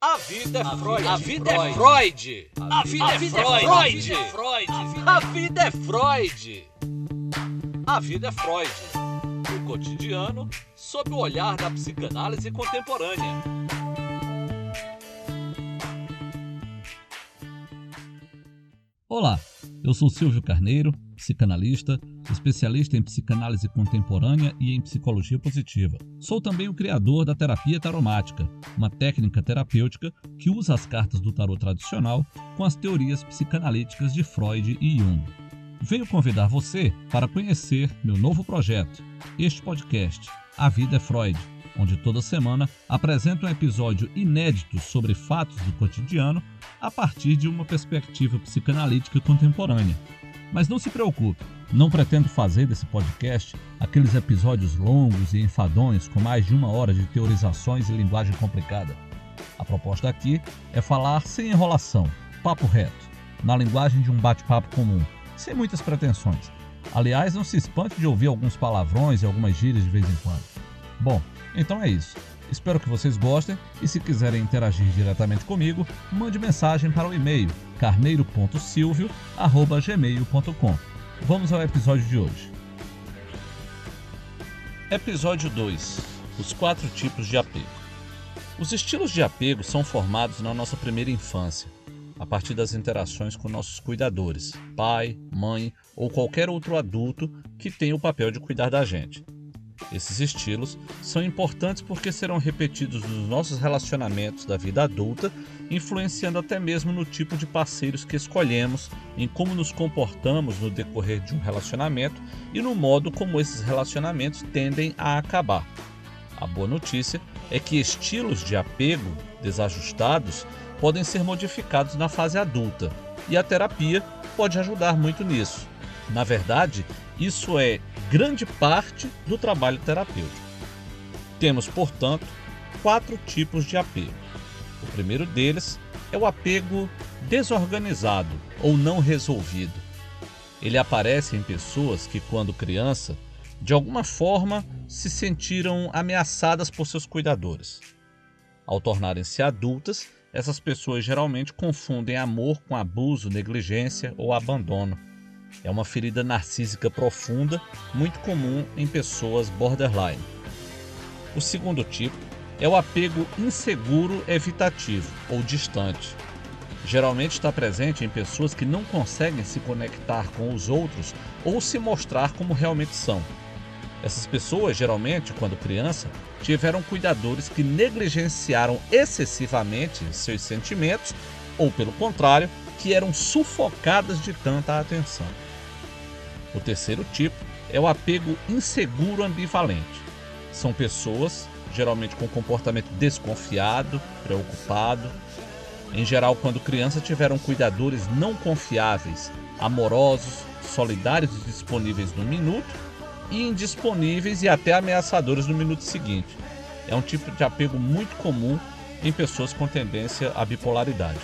A vida é Freud. A vida é Freud. A vida é Freud. A vida é Freud. A vida é Freud. O cotidiano sob o olhar da psicanálise contemporânea. Olá, eu sou Silvio Carneiro, psicanalista, especialista em psicanálise contemporânea e em psicologia positiva. Sou também o criador da terapia taromática, uma técnica terapêutica que usa as cartas do tarot tradicional com as teorias psicanalíticas de Freud e Jung. Venho convidar você para conhecer meu novo projeto, este podcast, A Vida é Freud, onde toda semana apresento um episódio inédito sobre fatos do cotidiano a partir de uma perspectiva psicanalítica contemporânea. Mas não se preocupe, não pretendo fazer desse podcast aqueles episódios longos e enfadonhos com mais de uma hora de teorizações e linguagem complicada. A proposta aqui é falar sem enrolação, papo reto, na linguagem de um bate-papo comum, sem muitas pretensões. Aliás, não se espante de ouvir alguns palavrões e algumas gírias de vez em quando. Bom, então é isso. Espero que vocês gostem e se quiserem interagir diretamente comigo, mande mensagem para o e-mail carneiro.silvio@gmail.com. Vamos ao episódio de hoje. Episódio 2: Os quatro tipos de apego. Os estilos de apego são formados na nossa primeira infância, a partir das interações com nossos cuidadores, pai, mãe ou qualquer outro adulto que tenha o papel de cuidar da gente. Esses estilos são importantes porque serão repetidos nos nossos relacionamentos da vida adulta, influenciando até mesmo no tipo de parceiros que escolhemos, em como nos comportamos no decorrer de um relacionamento e no modo como esses relacionamentos tendem a acabar. A boa notícia é que estilos de apego desajustados podem ser modificados na fase adulta, e a terapia pode ajudar muito nisso. Na verdade, isso é grande parte do trabalho terapêutico. Temos, portanto, quatro tipos de apego. O primeiro deles é o apego desorganizado ou não resolvido. Ele aparece em pessoas que, quando criança, de alguma forma se sentiram ameaçadas por seus cuidadores. Ao tornarem-se adultas, essas pessoas geralmente confundem amor com abuso, negligência ou abandono. É uma ferida narcísica profunda, muito comum em pessoas borderline. O segundo tipo é o apego inseguro evitativo ou distante. Geralmente está presente em pessoas que não conseguem se conectar com os outros ou se mostrar como realmente são. Essas pessoas, geralmente, quando criança, tiveram cuidadores que negligenciaram excessivamente seus sentimentos ou, pelo contrário, que eram sufocadas de tanta atenção. O terceiro tipo é o apego inseguro ambivalente. São pessoas, geralmente com comportamento desconfiado, preocupado. Em geral, quando criança, tiveram cuidadores não confiáveis, amorosos, solidários e disponíveis no minuto, e indisponíveis e até ameaçadores no minuto seguinte. É um tipo de apego muito comum em pessoas com tendência à bipolaridade.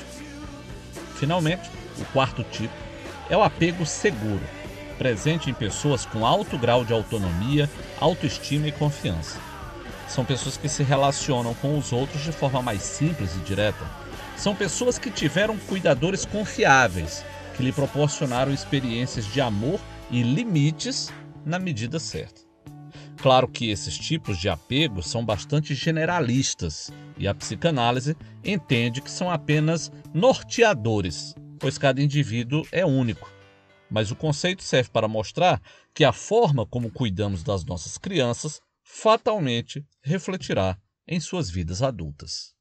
Finalmente, o quarto tipo é o apego seguro, presente em pessoas com alto grau de autonomia, autoestima e confiança. São pessoas que se relacionam com os outros de forma mais simples e direta. São pessoas que tiveram cuidadores confiáveis, que lhe proporcionaram experiências de amor e limites na medida certa. Claro que esses tipos de apego são bastante generalistas e a psicanálise entende que são apenas norteadores, pois cada indivíduo é único. Mas o conceito serve para mostrar que a forma como cuidamos das nossas crianças fatalmente refletirá em suas vidas adultas.